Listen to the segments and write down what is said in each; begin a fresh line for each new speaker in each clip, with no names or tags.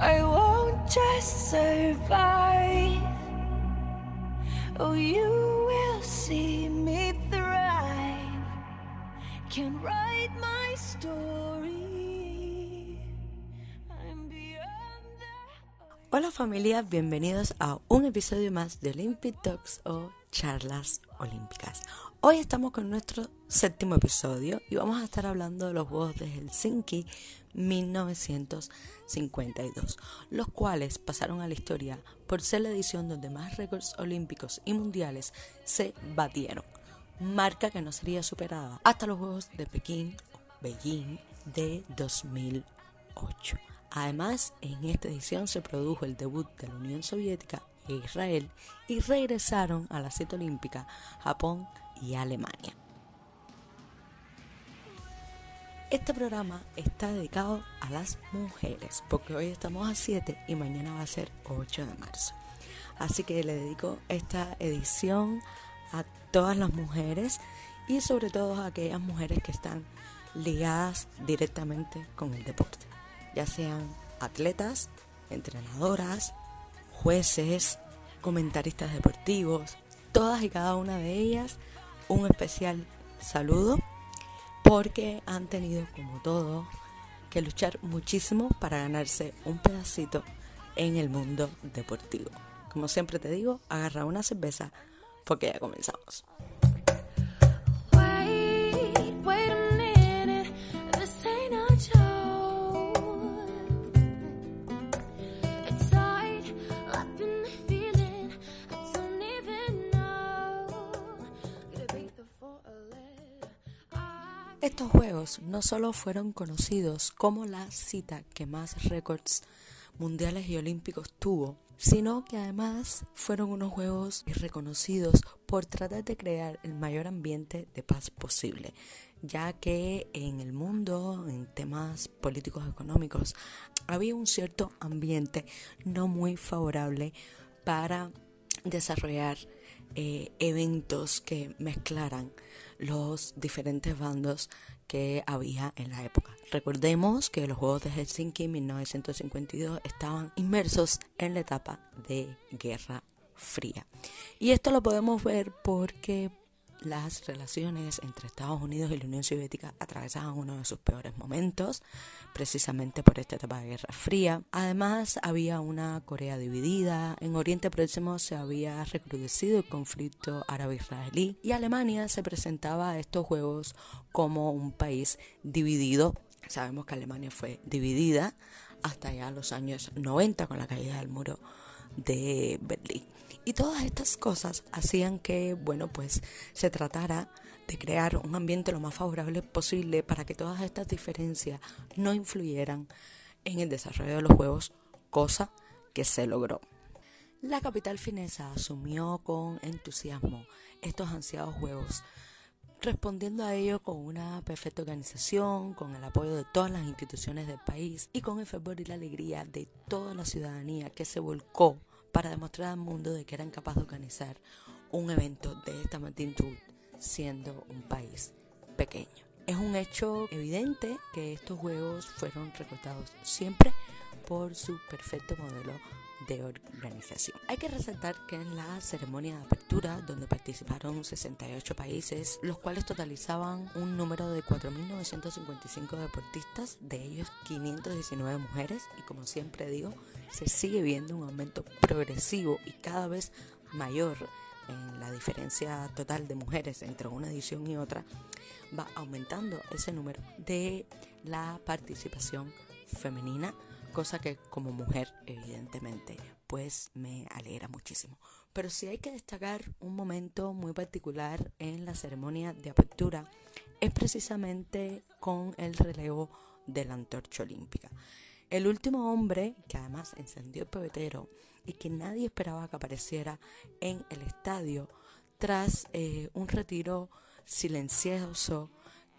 I won't just survive. Oh, you will see me thrive. Can write my story. I'm beyond the.
Hola familia, bienvenidos a un episodio más de Olympic Talks o Charlas Olímpicas. Hoy estamos con nuestro séptimo episodio y vamos a estar hablando de los Juegos de Helsinki 1952, los cuales pasaron a la historia por ser la edición donde más récords olímpicos y mundiales se batieron, marca que no sería superada hasta los Juegos de Pekín o Beijing de 2008. Además, en esta edición se produjo el debut de la Unión Soviética e Israel y regresaron a la cita olímpica Japón y Alemania. Este programa está dedicado a las mujeres, porque hoy estamos a 7 y mañana va a ser 8 de marzo. Así que le dedico esta edición a todas las mujeres y sobre todo a aquellas mujeres que están ligadas directamente con el deporte, ya sean atletas, entrenadoras, jueces, comentaristas deportivos, todas y cada una de ellas un especial saludo porque han tenido, como todo, que luchar muchísimo para ganarse un pedacito en el mundo deportivo. Como siempre te digo, agarra una cerveza porque ya comenzamos. Estos juegos no solo fueron conocidos como la cita que más récords mundiales y olímpicos tuvo, sino que además fueron unos juegos reconocidos por tratar de crear el mayor ambiente de paz posible, ya que en el mundo, en temas políticos económicos, había un cierto ambiente no muy favorable para desarrollar eh, eventos que mezclaran los diferentes bandos que había en la época. Recordemos que los Juegos de Helsinki en 1952 estaban inmersos en la etapa de Guerra Fría. Y esto lo podemos ver porque las relaciones entre Estados Unidos y la Unión Soviética atravesaban uno de sus peores momentos, precisamente por esta etapa de Guerra Fría. Además, había una Corea dividida, en Oriente Próximo se había recrudecido el conflicto árabe-israelí y Alemania se presentaba a estos juegos como un país dividido. Sabemos que Alemania fue dividida hasta ya los años 90 con la caída del muro de Berlín. Y todas estas cosas hacían que, bueno, pues se tratara de crear un ambiente lo más favorable posible para que todas estas diferencias no influyeran en el desarrollo de los juegos, cosa que se logró. La capital finesa asumió con entusiasmo estos ansiados juegos, respondiendo a ello con una perfecta organización, con el apoyo de todas las instituciones del país y con el fervor y la alegría de toda la ciudadanía que se volcó para demostrar al mundo de que eran capaces de organizar un evento de esta magnitud siendo un país pequeño. Es un hecho evidente que estos juegos fueron recordados siempre por su perfecto modelo de organización. Hay que resaltar que en la ceremonia de apertura, donde participaron 68 países, los cuales totalizaban un número de 4.955 deportistas, de ellos 519 mujeres, y como siempre digo, se sigue viendo un aumento progresivo y cada vez mayor en la diferencia total de mujeres entre una edición y otra, va aumentando ese número de la participación femenina cosa que como mujer evidentemente pues me alegra muchísimo. Pero si hay que destacar un momento muy particular en la ceremonia de apertura es precisamente con el relevo de la antorcha olímpica. El último hombre que además encendió el pebetero y que nadie esperaba que apareciera en el estadio tras eh, un retiro silencioso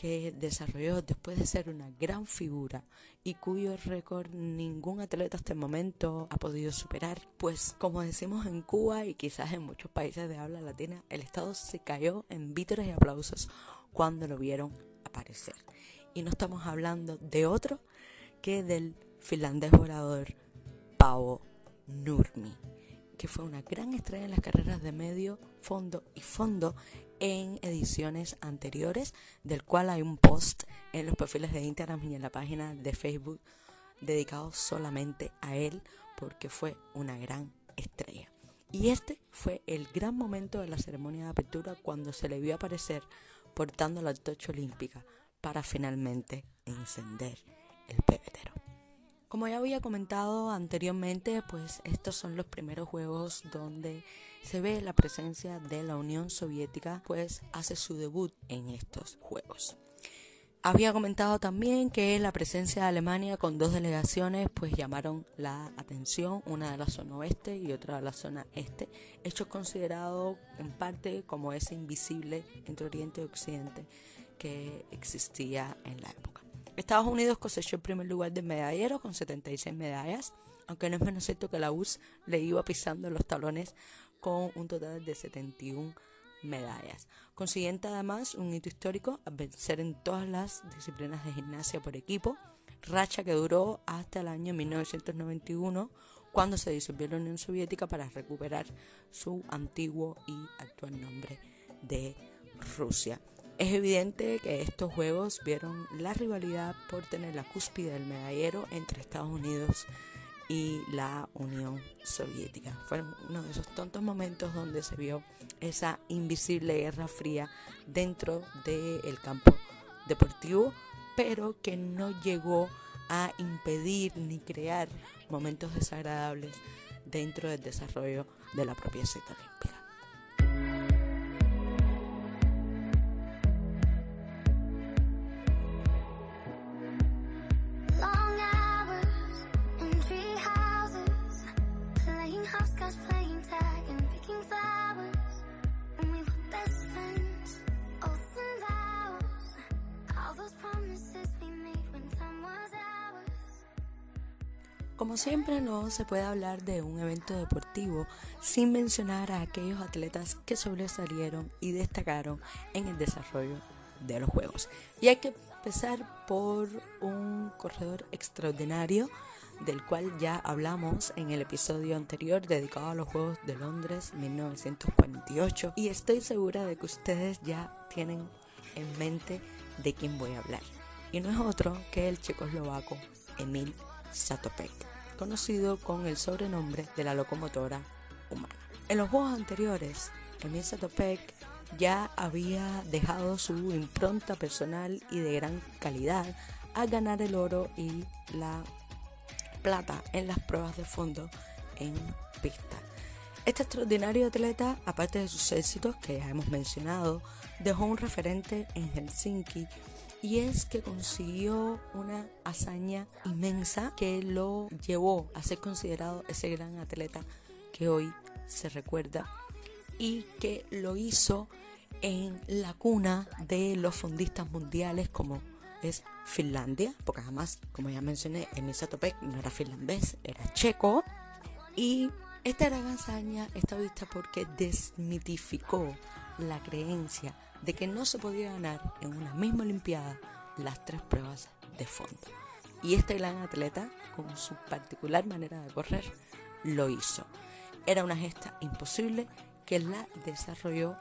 que desarrolló después de ser una gran figura y cuyo récord ningún atleta hasta el momento ha podido superar. Pues como decimos en Cuba y quizás en muchos países de habla latina, el Estado se cayó en vítores y aplausos cuando lo vieron aparecer. Y no estamos hablando de otro que del finlandés volador Pavo Nurmi, que fue una gran estrella en las carreras de medio, fondo y fondo en ediciones anteriores, del cual hay un post en los perfiles de Instagram y en la página de Facebook dedicado solamente a él porque fue una gran estrella. Y este fue el gran momento de la ceremonia de apertura cuando se le vio aparecer portando la antorcha olímpica para finalmente encender el pebetero. Como ya había comentado anteriormente, pues estos son los primeros juegos donde se ve la presencia de la Unión Soviética, pues hace su debut en estos juegos. Había comentado también que la presencia de Alemania con dos delegaciones pues llamaron la atención, una de la zona oeste y otra de la zona este, hecho considerado en parte como ese invisible entre Oriente y Occidente que existía en la época. Estados Unidos cosechó el primer lugar de medallero con 76 medallas, aunque no es menos cierto que la URSS le iba pisando los talones con un total de 71 medallas. Consiguiente además un hito histórico a vencer en todas las disciplinas de gimnasia por equipo, racha que duró hasta el año 1991 cuando se disolvió la Unión Soviética para recuperar su antiguo y actual nombre de Rusia. Es evidente que estos juegos vieron la rivalidad por tener la cúspide del medallero entre Estados Unidos y la Unión Soviética. Fueron uno de esos tontos momentos donde se vio esa invisible guerra fría dentro del campo deportivo, pero que no llegó a impedir ni crear momentos desagradables dentro del desarrollo de la propia cita olímpica. Como siempre, no se puede hablar de un evento deportivo sin mencionar a aquellos atletas que sobresalieron y destacaron en el desarrollo de los Juegos. Y hay que empezar por un corredor extraordinario del cual ya hablamos en el episodio anterior dedicado a los Juegos de Londres 1948 y estoy segura de que ustedes ya tienen en mente de quién voy a hablar. Y no es otro que el checoslovaco Emil Satopek conocido con el sobrenombre de la locomotora humana. En los juegos anteriores, Emil Satopek ya había dejado su impronta personal y de gran calidad al ganar el oro y la plata en las pruebas de fondo en pista. Este extraordinario atleta, aparte de sus éxitos que ya hemos mencionado, dejó un referente en Helsinki y es que consiguió una hazaña inmensa que lo llevó a ser considerado ese gran atleta que hoy se recuerda y que lo hizo en la cuna de los fondistas mundiales como es Finlandia, porque además, como ya mencioné, Emil Satopek no era finlandés, era checo. Y esta gran hazaña está vista porque desmitificó la creencia de que no se podía ganar en una misma Olimpiada las tres pruebas de fondo. Y este gran atleta, con su particular manera de correr, lo hizo. Era una gesta imposible que la desarrolló,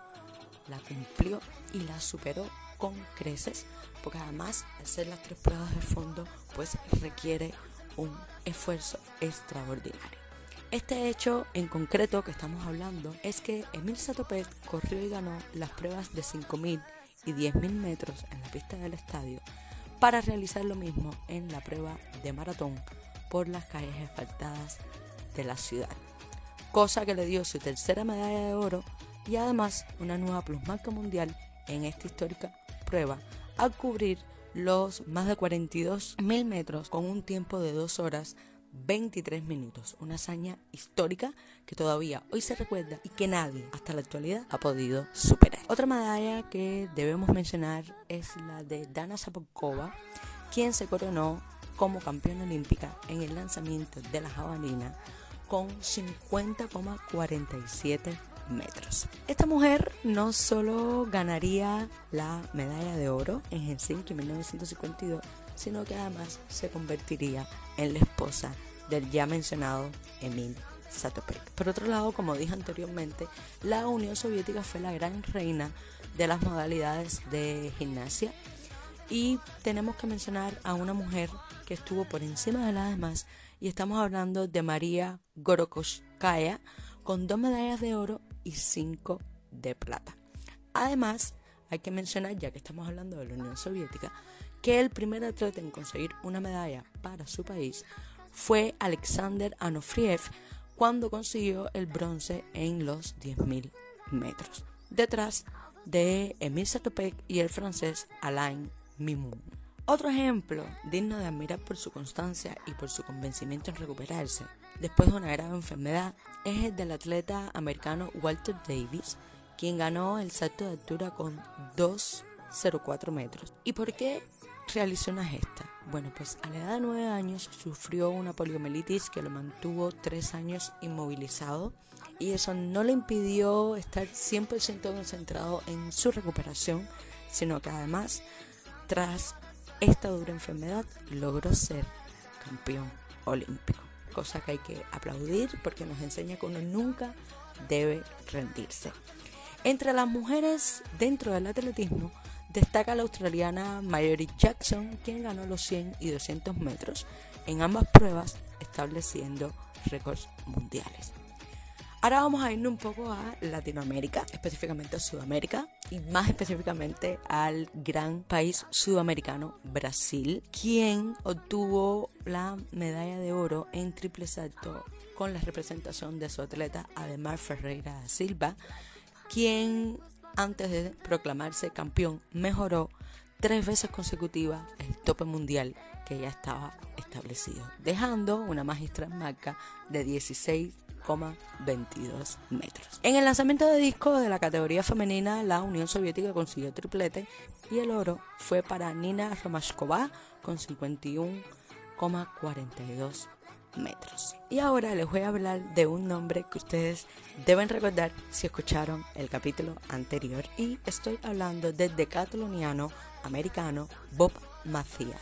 la cumplió y la superó con creces, porque además hacer las tres pruebas de fondo pues requiere un esfuerzo extraordinario. Este hecho en concreto que estamos hablando es que Emil Satopet corrió y ganó las pruebas de 5.000 y 10.000 metros en la pista del estadio para realizar lo mismo en la prueba de maratón por las calles asfaltadas de la ciudad, cosa que le dio su tercera medalla de oro y además una nueva plusmarca mundial en esta histórica prueba al cubrir los más de 42.000 metros con un tiempo de 2 horas 23 minutos, una hazaña histórica que todavía hoy se recuerda y que nadie hasta la actualidad ha podido superar. Otra medalla que debemos mencionar es la de Dana Zapokova, quien se coronó como campeona olímpica en el lanzamiento de la jabalina con 50,47 metros. Esta mujer no solo ganaría la medalla de oro en Helsinki en 1952, sino que además se convertiría en la esposa del ya mencionado Emil Satopek. Por otro lado, como dije anteriormente, la Unión Soviética fue la gran reina de las modalidades de gimnasia y tenemos que mencionar a una mujer que estuvo por encima de las demás y estamos hablando de María Gorokoskaya con dos medallas de oro y cinco de plata. Además, hay que mencionar, ya que estamos hablando de la Unión Soviética, que el primer atleta en conseguir una medalla para su país fue Alexander Anofriev cuando consiguió el bronce en los 10.000 metros, detrás de Emile Satopek y el francés Alain Mimoun. Otro ejemplo digno de admirar por su constancia y por su convencimiento en recuperarse después de una grave enfermedad es el del atleta americano Walter Davis, quien ganó el salto de altura con 2,04 metros. ¿Y por qué realizó una gesta? Bueno, pues a la edad de 9 años sufrió una poliomielitis que lo mantuvo 3 años inmovilizado y eso no le impidió estar 100% concentrado en su recuperación, sino que además, tras esta dura enfermedad, logró ser campeón olímpico. Cosa que hay que aplaudir porque nos enseña que uno nunca debe rendirse. Entre las mujeres dentro del atletismo destaca la australiana Mayori Jackson, quien ganó los 100 y 200 metros en ambas pruebas, estableciendo récords mundiales. Ahora vamos a irnos un poco a Latinoamérica, específicamente a Sudamérica y más específicamente al gran país sudamericano Brasil, quien obtuvo la medalla de oro en triple salto con la representación de su atleta Ademar Ferreira da Silva, quien antes de proclamarse campeón mejoró tres veces consecutivas el tope mundial que ya estaba establecido, dejando una magistral marca de 16 22 metros. En el lanzamiento de disco de la categoría femenina, la Unión Soviética consiguió triplete y el oro fue para Nina Romashkova con 51,42 metros. Y ahora les voy a hablar de un nombre que ustedes deben recordar si escucharon el capítulo anterior y estoy hablando del decatloniano americano Bob Macias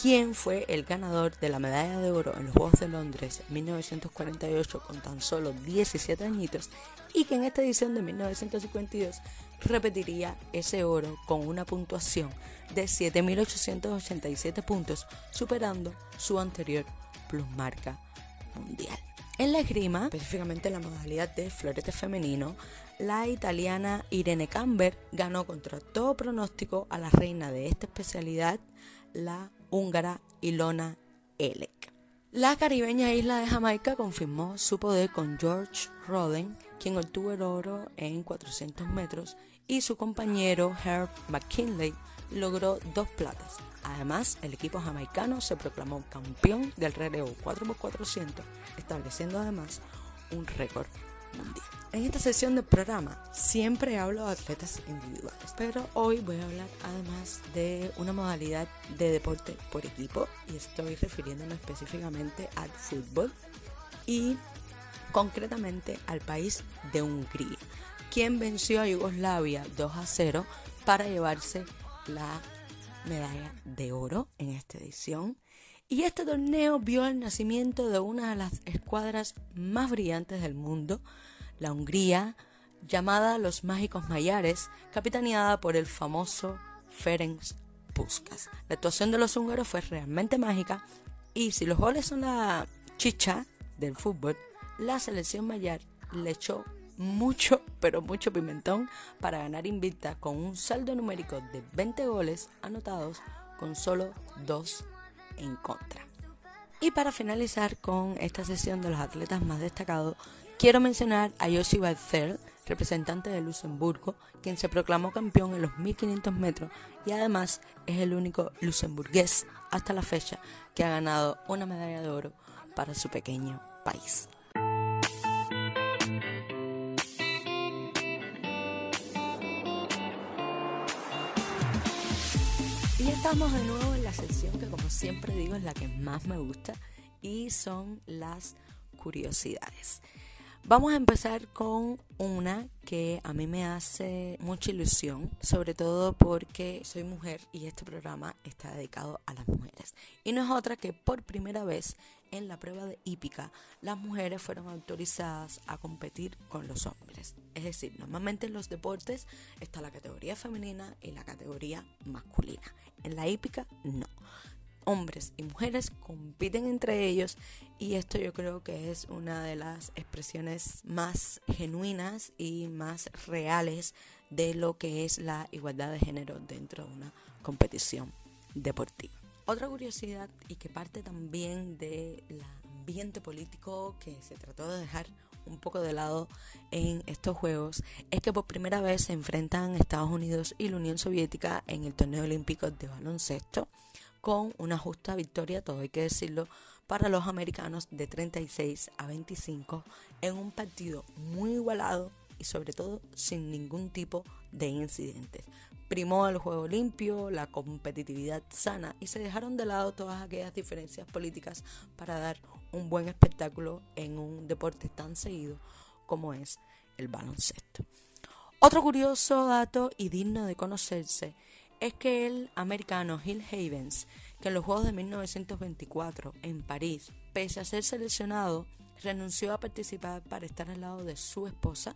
quien fue el ganador de la medalla de oro en los Juegos de Londres 1948 con tan solo 17 añitos y que en esta edición de 1952 repetiría ese oro con una puntuación de 7.887 puntos, superando su anterior plusmarca mundial. En la esgrima, específicamente en la modalidad de florete femenino, la italiana Irene Camber ganó contra todo pronóstico a la reina de esta especialidad, la húngara Ilona Elek. La caribeña isla de Jamaica confirmó su poder con George Roden, quien obtuvo el oro en 400 metros, y su compañero Herb McKinley logró dos platas. Además, el equipo jamaicano se proclamó campeón del relevo 4x400, estableciendo además un récord en esta sesión del programa siempre hablo de atletas individuales, pero hoy voy a hablar además de una modalidad de deporte por equipo y estoy refiriéndome específicamente al fútbol y concretamente al país de Hungría, quien venció a Yugoslavia 2 a 0 para llevarse la medalla de oro en esta edición. Y este torneo vio el nacimiento de una de las escuadras más brillantes del mundo, la Hungría, llamada Los Mágicos Mayares, capitaneada por el famoso Ferenc Puskas. La actuación de los húngaros fue realmente mágica y si los goles son la chicha del fútbol, la selección mayar le echó mucho, pero mucho pimentón para ganar invicta con un saldo numérico de 20 goles anotados con solo 2 en contra. Y para finalizar con esta sesión de los atletas más destacados, Quiero mencionar a Josi Barthel, representante de Luxemburgo, quien se proclamó campeón en los 1500 metros y además es el único luxemburgués hasta la fecha que ha ganado una medalla de oro para su pequeño país. Y estamos de nuevo en la sección que como siempre digo es la que más me gusta y son las curiosidades. Vamos a empezar con una que a mí me hace mucha ilusión, sobre todo porque soy mujer y este programa está dedicado a las mujeres. Y no es otra que por primera vez en la prueba de hípica las mujeres fueron autorizadas a competir con los hombres. Es decir, normalmente en los deportes está la categoría femenina y la categoría masculina. En la hípica no hombres y mujeres compiten entre ellos y esto yo creo que es una de las expresiones más genuinas y más reales de lo que es la igualdad de género dentro de una competición deportiva. Otra curiosidad y que parte también del ambiente político que se trató de dejar un poco de lado en estos juegos es que por primera vez se enfrentan Estados Unidos y la Unión Soviética en el torneo olímpico de baloncesto con una justa victoria, todo hay que decirlo, para los americanos de 36 a 25 en un partido muy igualado y sobre todo sin ningún tipo de incidentes. Primó el juego limpio, la competitividad sana y se dejaron de lado todas aquellas diferencias políticas para dar un buen espectáculo en un deporte tan seguido como es el baloncesto. Otro curioso dato y digno de conocerse es que el americano Hill Havens, que en los Juegos de 1924 en París, pese a ser seleccionado, renunció a participar para estar al lado de su esposa,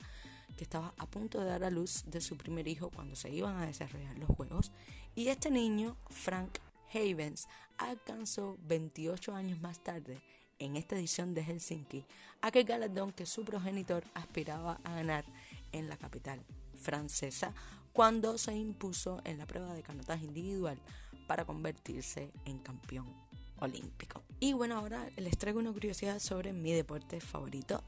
que estaba a punto de dar a luz de su primer hijo cuando se iban a desarrollar los Juegos, y este niño, Frank Havens, alcanzó 28 años más tarde, en esta edición de Helsinki, aquel galardón que su progenitor aspiraba a ganar en la capital francesa cuando se impuso en la prueba de canotaje individual para convertirse en campeón olímpico. Y bueno, ahora les traigo una curiosidad sobre mi deporte favorito.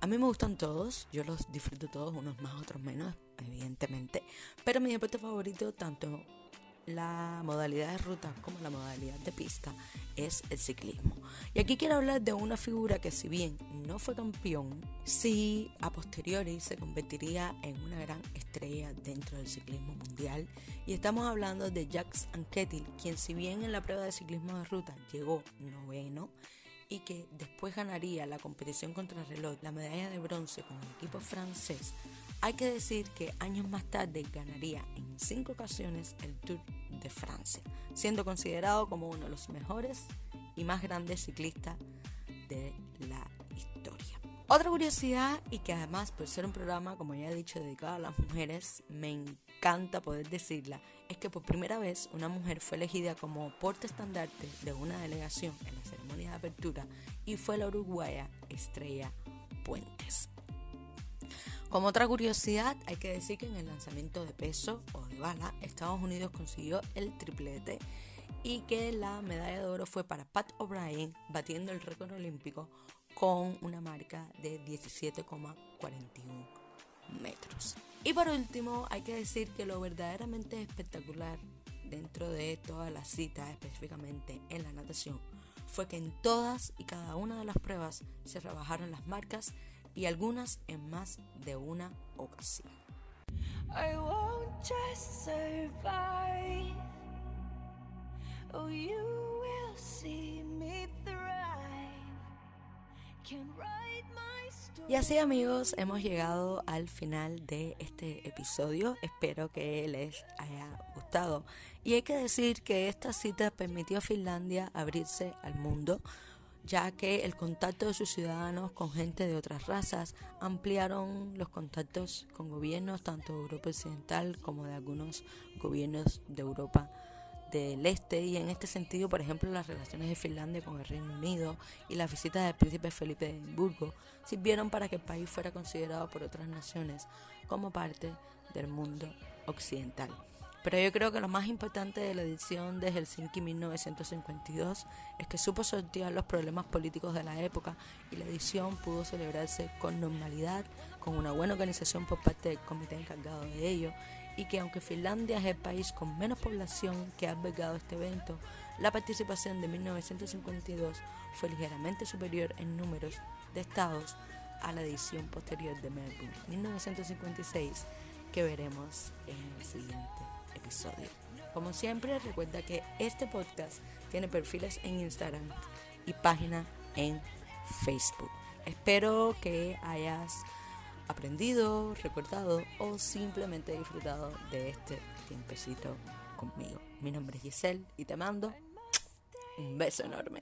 A mí me gustan todos, yo los disfruto todos, unos más, otros menos, evidentemente. Pero mi deporte favorito, tanto la modalidad de ruta como la modalidad de pista es el ciclismo. Y aquí quiero hablar de una figura que si bien no fue campeón, sí a posteriori se convertiría en una gran estrella dentro del ciclismo mundial. Y estamos hablando de Jacques Anquetil, quien si bien en la prueba de ciclismo de ruta llegó noveno, y que después ganaría la competición contra el reloj, la medalla de bronce con el equipo francés, hay que decir que años más tarde ganaría en cinco ocasiones el Tour de Francia, siendo considerado como uno de los mejores y más grandes ciclistas de la historia. Otra curiosidad y que además por ser un programa, como ya he dicho, dedicado a las mujeres, me encanta poder decirla, es que por primera vez una mujer fue elegida como porte estandarte de una delegación en la ceremonia de apertura y fue la uruguaya Estrella Puentes. Como otra curiosidad, hay que decir que en el lanzamiento de peso o de bala, Estados Unidos consiguió el triplete y que la medalla de oro fue para Pat O'Brien, batiendo el récord olímpico con una marca de 17,41 metros. Y por último, hay que decir que lo verdaderamente espectacular dentro de toda la cita, específicamente en la natación, fue que en todas y cada una de las pruebas se rebajaron las marcas y algunas en más de una ocasión. Y así amigos, hemos llegado al final de este episodio. Espero que les haya gustado. Y hay que decir que esta cita permitió a Finlandia abrirse al mundo ya que el contacto de sus ciudadanos con gente de otras razas ampliaron los contactos con gobiernos tanto de Europa Occidental como de algunos gobiernos de Europa del Este y en este sentido, por ejemplo, las relaciones de Finlandia con el Reino Unido y las visitas del príncipe Felipe de Edimburgo sirvieron para que el país fuera considerado por otras naciones como parte del mundo occidental. Pero yo creo que lo más importante de la edición de Helsinki 1952 es que supo sortear los problemas políticos de la época y la edición pudo celebrarse con normalidad, con una buena organización por parte del comité encargado de ello y que aunque Finlandia es el país con menos población que ha albergado este evento, la participación de 1952 fue ligeramente superior en números de estados a la edición posterior de Melbourne 1956 que veremos en el siguiente Como siempre, recuerda que este podcast tiene perfiles en Instagram y página en Facebook. Espero que hayas aprendido, recordado o simplemente disfrutado de este tiempecito conmigo. Mi nombre es Giselle y te mando un beso enorme.